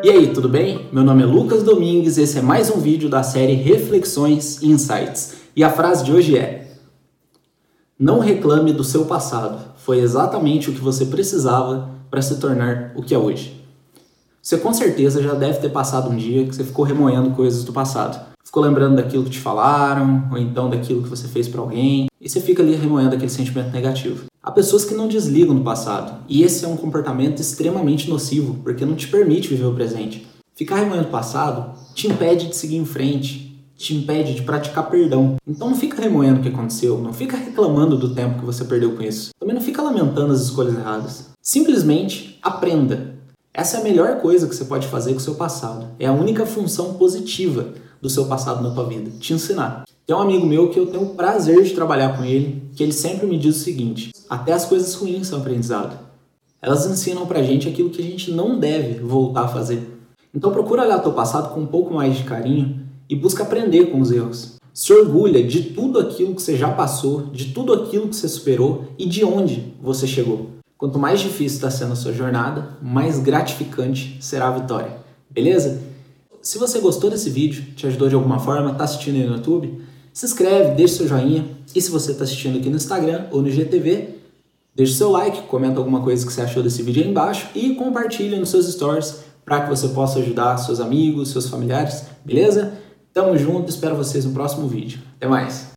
E aí, tudo bem? Meu nome é Lucas Domingues, esse é mais um vídeo da série Reflexões e Insights. E a frase de hoje é: Não reclame do seu passado, foi exatamente o que você precisava para se tornar o que é hoje. Você com certeza já deve ter passado um dia que você ficou remoendo coisas do passado. Ficou lembrando daquilo que te falaram, ou então daquilo que você fez para alguém, e você fica ali remoendo aquele sentimento negativo. Há pessoas que não desligam do passado, e esse é um comportamento extremamente nocivo, porque não te permite viver o presente. Ficar remoendo o passado te impede de seguir em frente, te impede de praticar perdão. Então não fica remoendo o que aconteceu, não fica reclamando do tempo que você perdeu com isso. Também não fica lamentando as escolhas erradas. Simplesmente aprenda. Essa é a melhor coisa que você pode fazer com o seu passado. É a única função positiva do seu passado na tua vida, te ensinar. Tem um amigo meu que eu tenho o prazer de trabalhar com ele, que ele sempre me diz o seguinte: até as coisas ruins são aprendizado. Elas ensinam pra gente aquilo que a gente não deve voltar a fazer. Então procura olhar teu passado com um pouco mais de carinho e busca aprender com os erros. Se orgulha de tudo aquilo que você já passou, de tudo aquilo que você superou e de onde você chegou. Quanto mais difícil está sendo a sua jornada, mais gratificante será a vitória. Beleza? Se você gostou desse vídeo, te ajudou de alguma forma, está assistindo aí no YouTube, se inscreve, deixa seu joinha. E se você está assistindo aqui no Instagram ou no GTV, deixa seu like, comenta alguma coisa que você achou desse vídeo aí embaixo e compartilha nos seus stories para que você possa ajudar seus amigos, seus familiares, beleza? Tamo junto, espero vocês no próximo vídeo. Até mais!